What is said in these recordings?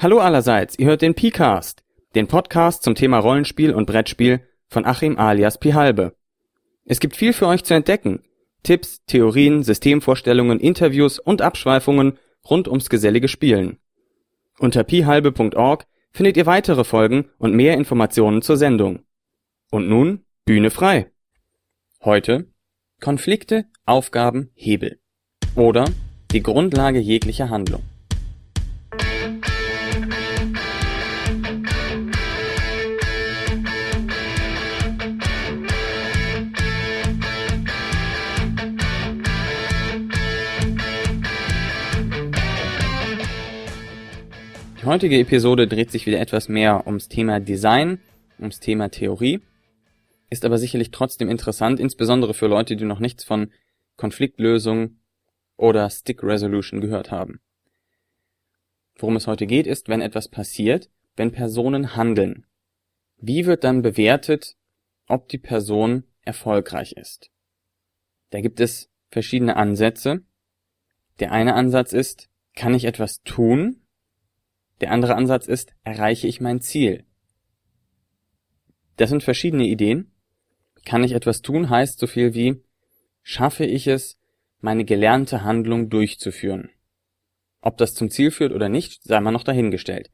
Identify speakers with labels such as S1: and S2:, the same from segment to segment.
S1: Hallo allerseits, ihr hört den P-Cast, den Podcast zum Thema Rollenspiel und Brettspiel von Achim alias Pihalbe. Es gibt viel für euch zu entdecken. Tipps, Theorien, Systemvorstellungen, Interviews und Abschweifungen rund ums gesellige Spielen. Unter pihalbe.org findet ihr weitere Folgen und mehr Informationen zur Sendung. Und nun Bühne frei. Heute Konflikte, Aufgaben, Hebel. Oder die Grundlage jeglicher Handlung. Heutige Episode dreht sich wieder etwas mehr ums Thema Design, ums Thema Theorie, ist aber sicherlich trotzdem interessant, insbesondere für Leute, die noch nichts von Konfliktlösung oder Stick Resolution gehört haben. Worum es heute geht, ist, wenn etwas passiert, wenn Personen handeln. Wie wird dann bewertet, ob die Person erfolgreich ist? Da gibt es verschiedene Ansätze. Der eine Ansatz ist, kann ich etwas tun, der andere Ansatz ist, erreiche ich mein Ziel? Das sind verschiedene Ideen. Kann ich etwas tun heißt so viel wie, schaffe ich es, meine gelernte Handlung durchzuführen? Ob das zum Ziel führt oder nicht, sei mal noch dahingestellt.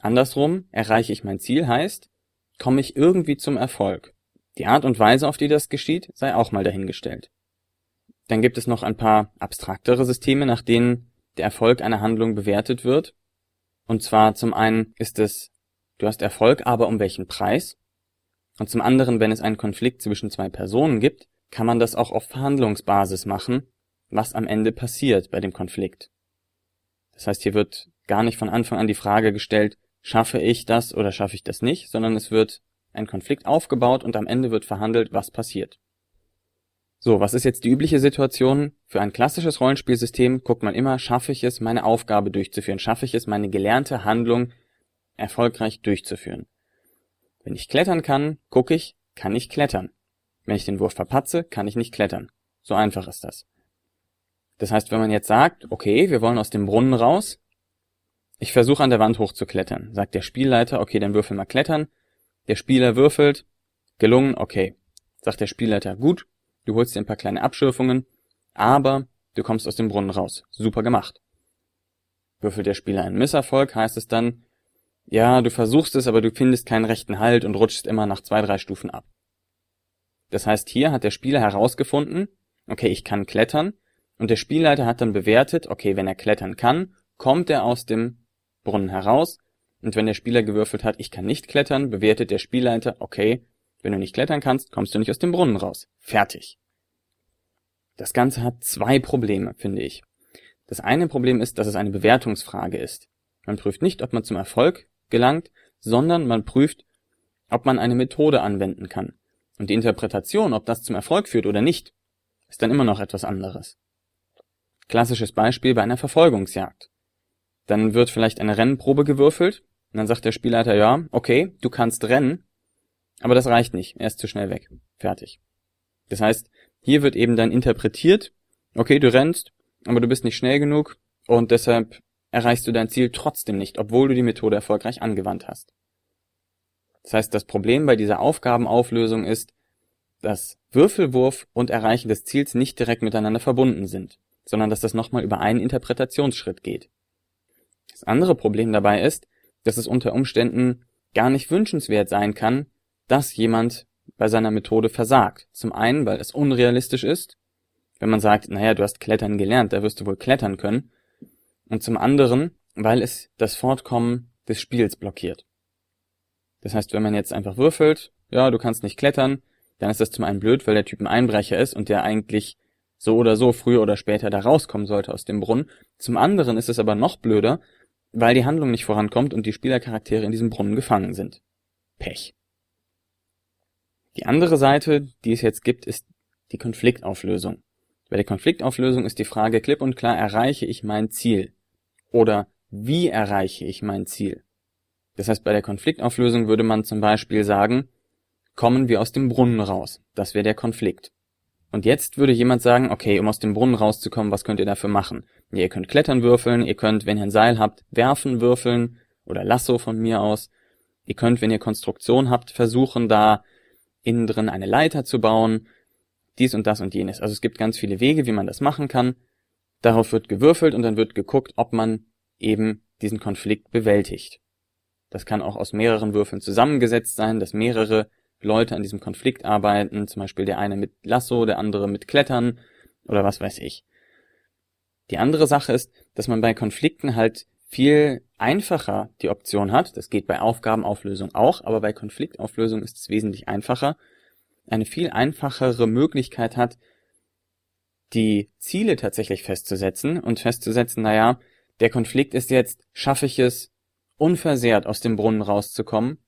S1: Andersrum, erreiche ich mein Ziel heißt, komme ich irgendwie zum Erfolg. Die Art und Weise, auf die das geschieht, sei auch mal dahingestellt. Dann gibt es noch ein paar abstraktere Systeme, nach denen der Erfolg einer Handlung bewertet wird. Und zwar zum einen ist es, du hast Erfolg, aber um welchen Preis? Und zum anderen, wenn es einen Konflikt zwischen zwei Personen gibt, kann man das auch auf Verhandlungsbasis machen, was am Ende passiert bei dem Konflikt. Das heißt, hier wird gar nicht von Anfang an die Frage gestellt, schaffe ich das oder schaffe ich das nicht, sondern es wird ein Konflikt aufgebaut und am Ende wird verhandelt, was passiert. So, was ist jetzt die übliche Situation? Für ein klassisches Rollenspielsystem guckt man immer, schaffe ich es, meine Aufgabe durchzuführen, schaffe ich es, meine gelernte Handlung erfolgreich durchzuführen. Wenn ich klettern kann, gucke ich, kann ich klettern. Wenn ich den Wurf verpatze, kann ich nicht klettern. So einfach ist das. Das heißt, wenn man jetzt sagt, okay, wir wollen aus dem Brunnen raus, ich versuche an der Wand hochzuklettern, sagt der Spielleiter, okay, dann würfel mal klettern. Der Spieler würfelt, gelungen, okay. Sagt der Spielleiter, gut, du holst dir ein paar kleine Abschürfungen, aber du kommst aus dem Brunnen raus. Super gemacht. Würfelt der Spieler einen Misserfolg, heißt es dann, ja, du versuchst es, aber du findest keinen rechten Halt und rutschst immer nach zwei, drei Stufen ab. Das heißt, hier hat der Spieler herausgefunden, okay, ich kann klettern, und der Spielleiter hat dann bewertet, okay, wenn er klettern kann, kommt er aus dem Brunnen heraus, und wenn der Spieler gewürfelt hat, ich kann nicht klettern, bewertet der Spielleiter, okay, wenn du nicht klettern kannst, kommst du nicht aus dem Brunnen raus. Fertig. Das Ganze hat zwei Probleme, finde ich. Das eine Problem ist, dass es eine Bewertungsfrage ist. Man prüft nicht, ob man zum Erfolg gelangt, sondern man prüft, ob man eine Methode anwenden kann. Und die Interpretation, ob das zum Erfolg führt oder nicht, ist dann immer noch etwas anderes. Klassisches Beispiel bei einer Verfolgungsjagd. Dann wird vielleicht eine Rennprobe gewürfelt, und dann sagt der Spielleiter, ja, okay, du kannst rennen, aber das reicht nicht, er ist zu schnell weg. Fertig. Das heißt, hier wird eben dann interpretiert, okay, du rennst, aber du bist nicht schnell genug und deshalb erreichst du dein Ziel trotzdem nicht, obwohl du die Methode erfolgreich angewandt hast. Das heißt, das Problem bei dieser Aufgabenauflösung ist, dass Würfelwurf und Erreichen des Ziels nicht direkt miteinander verbunden sind, sondern dass das nochmal über einen Interpretationsschritt geht. Das andere Problem dabei ist, dass es unter Umständen gar nicht wünschenswert sein kann, dass jemand bei seiner Methode versagt. Zum einen, weil es unrealistisch ist, wenn man sagt, naja, du hast Klettern gelernt, da wirst du wohl klettern können, und zum anderen, weil es das Fortkommen des Spiels blockiert. Das heißt, wenn man jetzt einfach würfelt, ja, du kannst nicht klettern, dann ist das zum einen blöd, weil der Typ ein Einbrecher ist und der eigentlich so oder so früher oder später da rauskommen sollte aus dem Brunnen. Zum anderen ist es aber noch blöder, weil die Handlung nicht vorankommt und die Spielercharaktere in diesem Brunnen gefangen sind. Pech. Die andere Seite, die es jetzt gibt, ist die Konfliktauflösung. Bei der Konfliktauflösung ist die Frage klipp und klar, erreiche ich mein Ziel? Oder wie erreiche ich mein Ziel? Das heißt, bei der Konfliktauflösung würde man zum Beispiel sagen, kommen wir aus dem Brunnen raus. Das wäre der Konflikt. Und jetzt würde jemand sagen, okay, um aus dem Brunnen rauszukommen, was könnt ihr dafür machen? Ihr könnt klettern würfeln, ihr könnt, wenn ihr ein Seil habt, werfen würfeln oder Lasso von mir aus. Ihr könnt, wenn ihr Konstruktion habt, versuchen, da innen drin eine Leiter zu bauen. Dies und das und jenes. Also es gibt ganz viele Wege, wie man das machen kann. Darauf wird gewürfelt und dann wird geguckt, ob man eben diesen Konflikt bewältigt. Das kann auch aus mehreren Würfeln zusammengesetzt sein, dass mehrere Leute an diesem Konflikt arbeiten, zum Beispiel der eine mit Lasso, der andere mit Klettern oder was weiß ich. Die andere Sache ist, dass man bei Konflikten halt viel einfacher die Option hat, das geht bei Aufgabenauflösung auch, aber bei Konfliktauflösung ist es wesentlich einfacher, eine viel einfachere Möglichkeit hat, die Ziele tatsächlich festzusetzen und festzusetzen, naja, der Konflikt ist jetzt, schaffe ich es, unversehrt aus dem Brunnen rauszukommen,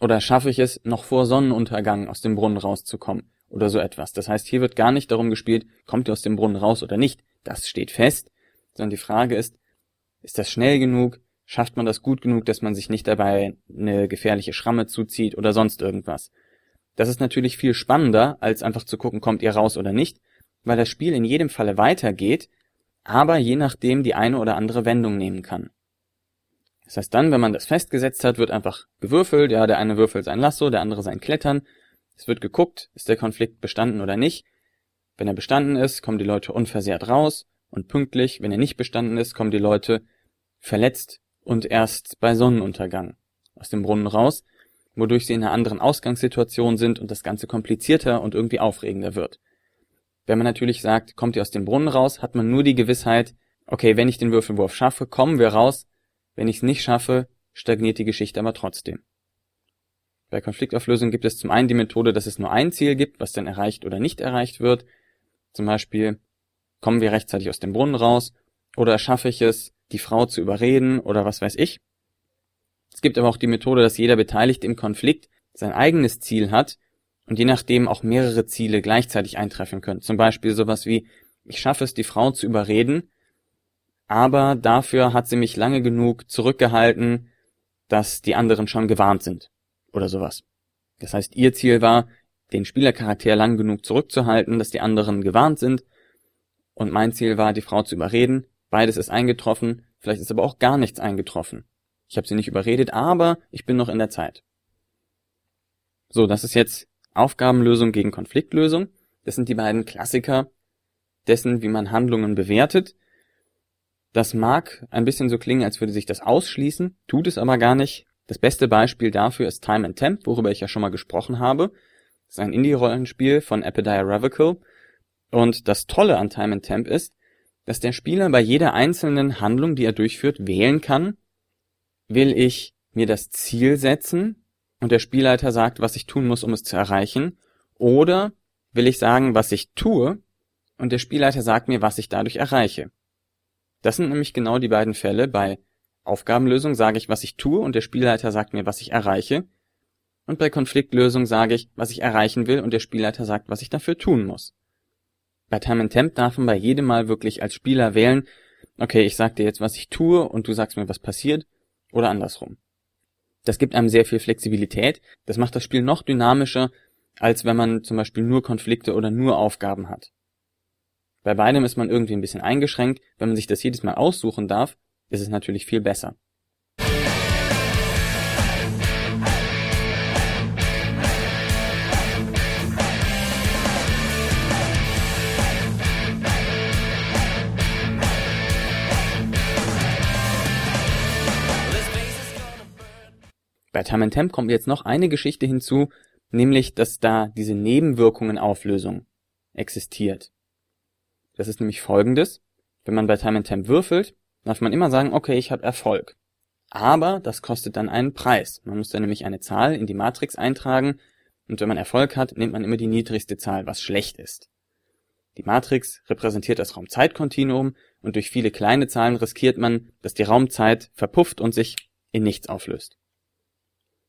S1: oder schaffe ich es, noch vor Sonnenuntergang aus dem Brunnen rauszukommen, oder so etwas. Das heißt, hier wird gar nicht darum gespielt, kommt ihr aus dem Brunnen raus oder nicht, das steht fest, sondern die Frage ist, ist das schnell genug, schafft man das gut genug, dass man sich nicht dabei eine gefährliche Schramme zuzieht oder sonst irgendwas. Das ist natürlich viel spannender, als einfach zu gucken, kommt ihr raus oder nicht, weil das Spiel in jedem Falle weitergeht, aber je nachdem die eine oder andere Wendung nehmen kann. Das heißt dann, wenn man das festgesetzt hat, wird einfach gewürfelt, ja, der eine würfelt sein Lasso, der andere sein Klettern. Es wird geguckt, ist der Konflikt bestanden oder nicht. Wenn er bestanden ist, kommen die Leute unversehrt raus und pünktlich, wenn er nicht bestanden ist, kommen die Leute verletzt und erst bei Sonnenuntergang aus dem Brunnen raus, wodurch sie in einer anderen Ausgangssituation sind und das Ganze komplizierter und irgendwie aufregender wird. Wenn man natürlich sagt, kommt ihr aus dem Brunnen raus, hat man nur die Gewissheit, okay, wenn ich den Würfelwurf schaffe, kommen wir raus. Wenn ich es nicht schaffe, stagniert die Geschichte aber trotzdem. Bei Konfliktauflösung gibt es zum einen die Methode, dass es nur ein Ziel gibt, was dann erreicht oder nicht erreicht wird. Zum Beispiel, kommen wir rechtzeitig aus dem Brunnen raus oder schaffe ich es, die Frau zu überreden oder was weiß ich. Es gibt aber auch die Methode, dass jeder Beteiligte im Konflikt sein eigenes Ziel hat und je nachdem auch mehrere Ziele gleichzeitig eintreffen können. Zum Beispiel sowas wie, ich schaffe es, die Frau zu überreden, aber dafür hat sie mich lange genug zurückgehalten, dass die anderen schon gewarnt sind. Oder sowas. Das heißt, ihr Ziel war, den Spielercharakter lang genug zurückzuhalten, dass die anderen gewarnt sind. Und mein Ziel war, die Frau zu überreden. Beides ist eingetroffen, vielleicht ist aber auch gar nichts eingetroffen. Ich habe sie nicht überredet, aber ich bin noch in der Zeit. So, das ist jetzt Aufgabenlösung gegen Konfliktlösung. Das sind die beiden Klassiker dessen, wie man Handlungen bewertet. Das mag ein bisschen so klingen, als würde sich das ausschließen, tut es aber gar nicht. Das beste Beispiel dafür ist Time and Temp, worüber ich ja schon mal gesprochen habe. Das ist ein Indie-Rollenspiel von Epidia Revocable. Und das Tolle an Time and Temp ist, dass der Spieler bei jeder einzelnen Handlung, die er durchführt, wählen kann, will ich mir das Ziel setzen, und der Spielleiter sagt, was ich tun muss, um es zu erreichen, oder will ich sagen, was ich tue, und der Spielleiter sagt mir, was ich dadurch erreiche. Das sind nämlich genau die beiden Fälle. Bei Aufgabenlösung sage ich, was ich tue, und der Spielleiter sagt mir, was ich erreiche. Und bei Konfliktlösung sage ich, was ich erreichen will, und der Spielleiter sagt, was ich dafür tun muss. Bei Time and Temp darf man bei jedem Mal wirklich als Spieler wählen, okay, ich sag dir jetzt, was ich tue, und du sagst mir, was passiert, oder andersrum. Das gibt einem sehr viel Flexibilität. Das macht das Spiel noch dynamischer, als wenn man zum Beispiel nur Konflikte oder nur Aufgaben hat. Bei beidem ist man irgendwie ein bisschen eingeschränkt. Wenn man sich das jedes Mal aussuchen darf, ist es natürlich viel besser. Bei Time and Temp kommt jetzt noch eine Geschichte hinzu, nämlich, dass da diese Nebenwirkungenauflösung existiert. Das ist nämlich folgendes. Wenn man bei Time and Temp würfelt, darf man immer sagen, okay, ich habe Erfolg. Aber das kostet dann einen Preis. Man muss dann nämlich eine Zahl in die Matrix eintragen und wenn man Erfolg hat, nimmt man immer die niedrigste Zahl, was schlecht ist. Die Matrix repräsentiert das Raumzeitkontinuum und durch viele kleine Zahlen riskiert man, dass die Raumzeit verpufft und sich in nichts auflöst.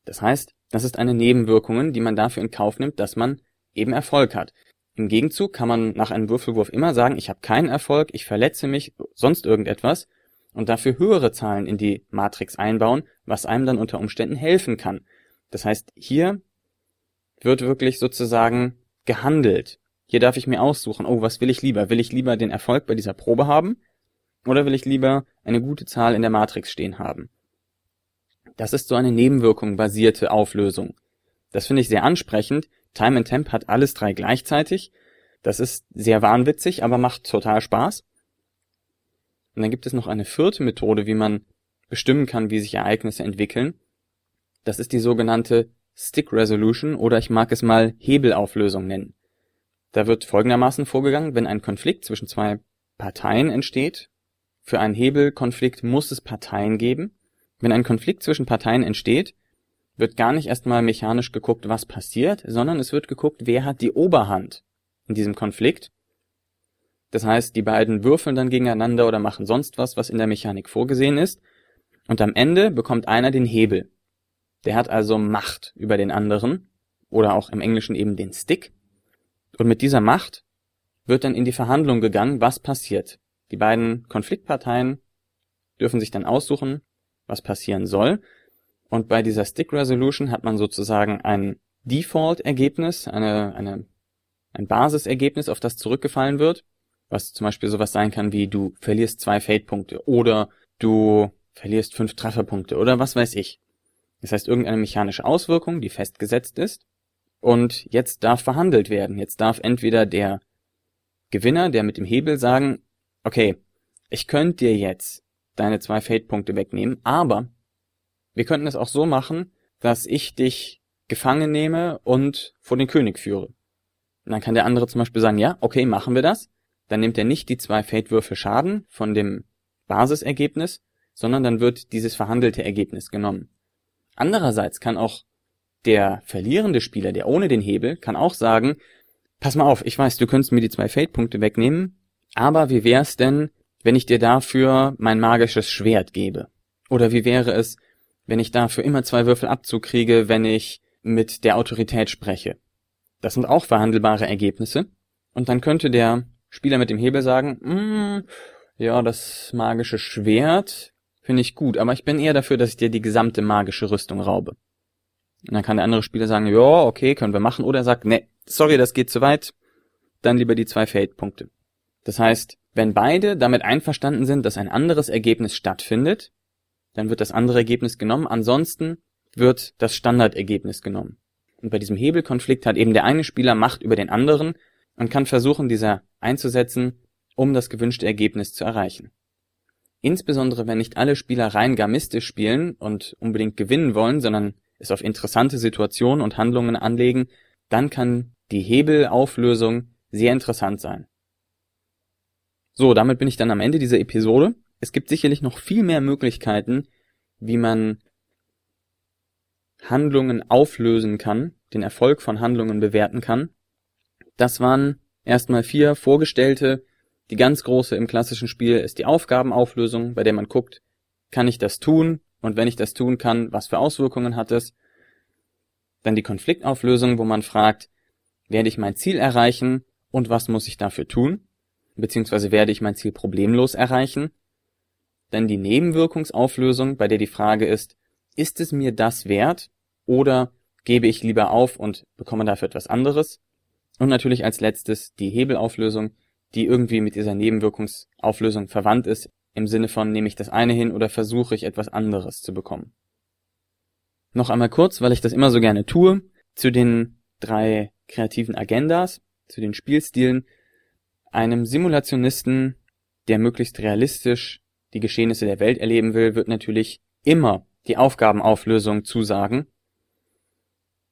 S1: Das heißt, das ist eine Nebenwirkung, die man dafür in Kauf nimmt, dass man eben Erfolg hat. Im Gegenzug kann man nach einem Würfelwurf immer sagen, ich habe keinen Erfolg, ich verletze mich, sonst irgendetwas und dafür höhere Zahlen in die Matrix einbauen, was einem dann unter Umständen helfen kann. Das heißt, hier wird wirklich sozusagen gehandelt. Hier darf ich mir aussuchen, oh, was will ich lieber? Will ich lieber den Erfolg bei dieser Probe haben? Oder will ich lieber eine gute Zahl in der Matrix stehen haben? Das ist so eine Nebenwirkung basierte Auflösung. Das finde ich sehr ansprechend. Time and Temp hat alles drei gleichzeitig. Das ist sehr wahnwitzig, aber macht total Spaß. Und dann gibt es noch eine vierte Methode, wie man bestimmen kann, wie sich Ereignisse entwickeln. Das ist die sogenannte Stick Resolution oder ich mag es mal Hebelauflösung nennen. Da wird folgendermaßen vorgegangen, wenn ein Konflikt zwischen zwei Parteien entsteht. Für einen Hebelkonflikt muss es Parteien geben. Wenn ein Konflikt zwischen Parteien entsteht, wird gar nicht erstmal mechanisch geguckt, was passiert, sondern es wird geguckt, wer hat die Oberhand in diesem Konflikt. Das heißt, die beiden würfeln dann gegeneinander oder machen sonst was, was in der Mechanik vorgesehen ist. Und am Ende bekommt einer den Hebel. Der hat also Macht über den anderen oder auch im Englischen eben den Stick. Und mit dieser Macht wird dann in die Verhandlung gegangen, was passiert. Die beiden Konfliktparteien dürfen sich dann aussuchen, was passieren soll. Und bei dieser Stick Resolution hat man sozusagen ein Default-Ergebnis, eine, eine, ein Basisergebnis, auf das zurückgefallen wird, was zum Beispiel sowas sein kann wie du verlierst zwei Fade-Punkte oder du verlierst fünf Trefferpunkte oder was weiß ich. Das heißt irgendeine mechanische Auswirkung, die festgesetzt ist. Und jetzt darf verhandelt werden. Jetzt darf entweder der Gewinner, der mit dem Hebel sagen, okay, ich könnte dir jetzt deine zwei Fade-Punkte wegnehmen, aber wir könnten es auch so machen, dass ich dich gefangen nehme und vor den König führe. Und dann kann der andere zum Beispiel sagen, ja, okay, machen wir das. Dann nimmt er nicht die zwei Fade-Würfel Schaden von dem Basisergebnis, sondern dann wird dieses verhandelte Ergebnis genommen. Andererseits kann auch der verlierende Spieler, der ohne den Hebel, kann auch sagen, pass mal auf, ich weiß, du könntest mir die zwei Fade-Punkte wegnehmen, aber wie wär's denn, wenn ich dir dafür mein magisches Schwert gebe? Oder wie wäre es, wenn ich dafür immer zwei Würfel Abzug kriege, wenn ich mit der Autorität spreche? Das sind auch verhandelbare Ergebnisse. Und dann könnte der Spieler mit dem Hebel sagen, mm, ja, das magische Schwert finde ich gut, aber ich bin eher dafür, dass ich dir die gesamte magische Rüstung raube. Und dann kann der andere Spieler sagen, ja, okay, können wir machen. Oder er sagt, nee, sorry, das geht zu weit. Dann lieber die zwei Fade-Punkte. Das heißt, wenn beide damit einverstanden sind, dass ein anderes Ergebnis stattfindet, dann wird das andere Ergebnis genommen. Ansonsten wird das Standardergebnis genommen. Und bei diesem Hebelkonflikt hat eben der eine Spieler Macht über den anderen und kann versuchen, dieser einzusetzen, um das gewünschte Ergebnis zu erreichen. Insbesondere wenn nicht alle Spieler rein gamistisch spielen und unbedingt gewinnen wollen, sondern es auf interessante Situationen und Handlungen anlegen, dann kann die Hebelauflösung sehr interessant sein. So, damit bin ich dann am Ende dieser Episode. Es gibt sicherlich noch viel mehr Möglichkeiten, wie man Handlungen auflösen kann, den Erfolg von Handlungen bewerten kann. Das waren erstmal vier vorgestellte. Die ganz große im klassischen Spiel ist die Aufgabenauflösung, bei der man guckt, kann ich das tun? Und wenn ich das tun kann, was für Auswirkungen hat es? Dann die Konfliktauflösung, wo man fragt, werde ich mein Ziel erreichen und was muss ich dafür tun? Beziehungsweise werde ich mein Ziel problemlos erreichen? Dann die Nebenwirkungsauflösung, bei der die Frage ist, ist es mir das wert oder gebe ich lieber auf und bekomme dafür etwas anderes? Und natürlich als letztes die Hebelauflösung, die irgendwie mit dieser Nebenwirkungsauflösung verwandt ist, im Sinne von nehme ich das eine hin oder versuche ich etwas anderes zu bekommen. Noch einmal kurz, weil ich das immer so gerne tue, zu den drei kreativen Agendas, zu den Spielstilen. Einem Simulationisten, der möglichst realistisch die Geschehnisse der Welt erleben will, wird natürlich immer die Aufgabenauflösung zusagen.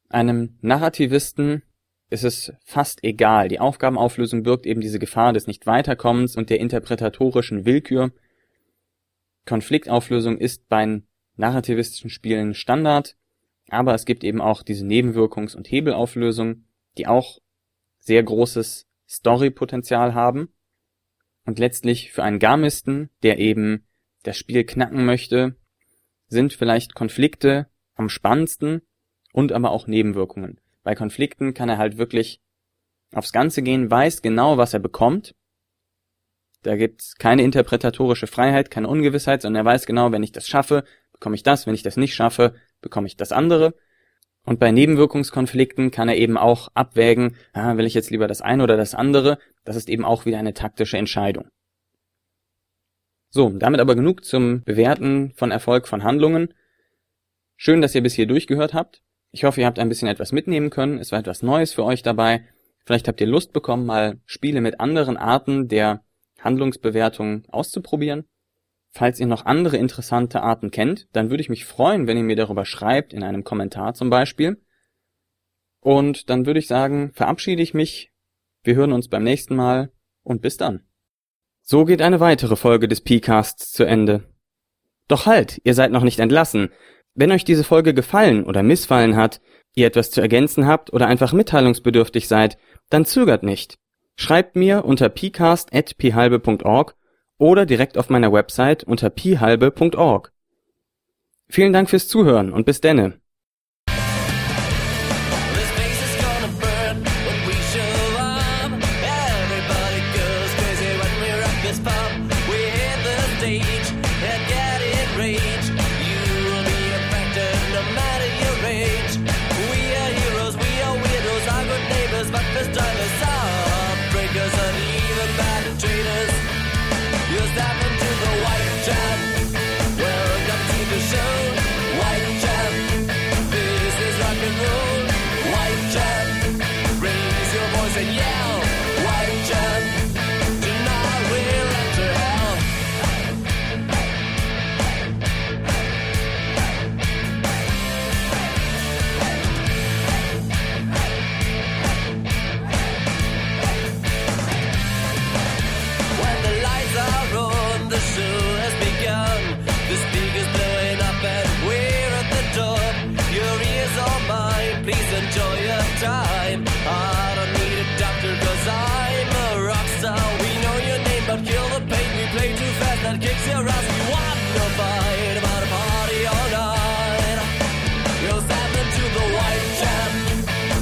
S1: Einem Narrativisten ist es fast egal. Die Aufgabenauflösung birgt eben diese Gefahr des Nicht-Weiterkommens und der interpretatorischen Willkür. Konfliktauflösung ist bei narrativistischen Spielen Standard, aber es gibt eben auch diese Nebenwirkungs- und Hebelauflösung, die auch sehr großes Story-Potenzial haben. Und letztlich für einen Garmisten, der eben das Spiel knacken möchte, sind vielleicht Konflikte am spannendsten und aber auch Nebenwirkungen. Bei Konflikten kann er halt wirklich aufs Ganze gehen, weiß genau, was er bekommt da gibt's keine interpretatorische Freiheit, keine Ungewissheit, sondern er weiß genau, wenn ich das schaffe, bekomme ich das, wenn ich das nicht schaffe, bekomme ich das andere.
S2: Und bei Nebenwirkungskonflikten kann er eben auch abwägen, ah, will ich jetzt lieber das eine oder das andere. Das ist eben auch wieder eine taktische Entscheidung. So, damit aber genug zum Bewerten von Erfolg von Handlungen. Schön, dass ihr bis hier durchgehört habt. Ich hoffe, ihr habt ein bisschen etwas mitnehmen können. Es war etwas Neues für euch dabei. Vielleicht habt ihr Lust bekommen, mal Spiele mit anderen Arten der Handlungsbewertung auszuprobieren. Falls ihr noch andere interessante Arten kennt, dann würde ich mich freuen, wenn ihr mir darüber schreibt, in einem Kommentar zum Beispiel. Und dann würde ich sagen, verabschiede ich mich. Wir hören uns beim nächsten Mal und bis dann. So geht eine weitere Folge des P-Casts zu Ende. Doch halt, ihr seid noch nicht entlassen. Wenn euch diese Folge gefallen oder missfallen hat, ihr etwas zu ergänzen habt oder einfach mitteilungsbedürftig seid, dann zögert nicht. Schreibt mir unter pcast.phalbe.org oder direkt auf meiner Website unter pihalbe.org. Vielen Dank fürs Zuhören und bis denne.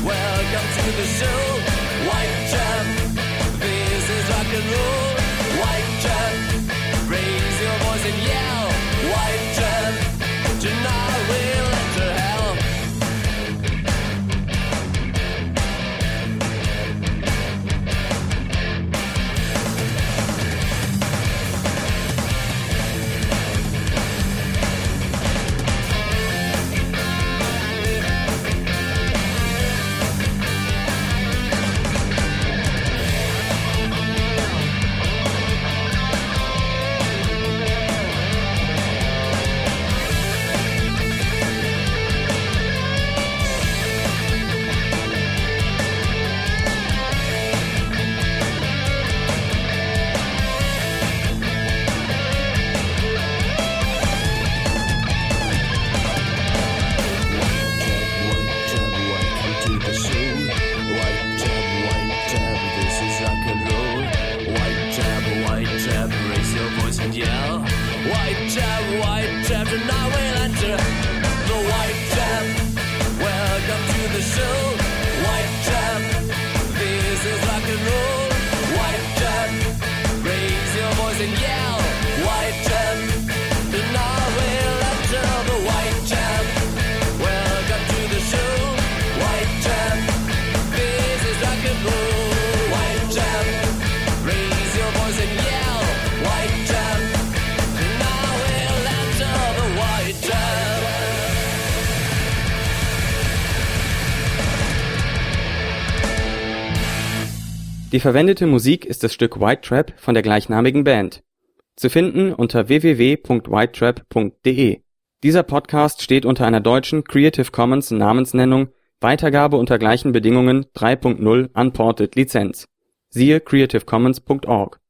S2: Welcome to the show. Die verwendete Musik ist das Stück White Trap von der gleichnamigen Band. Zu finden unter www.whitetrap.de. Dieser Podcast steht unter einer deutschen Creative Commons Namensnennung Weitergabe unter gleichen Bedingungen 3.0 Unported Lizenz. Siehe creativecommons.org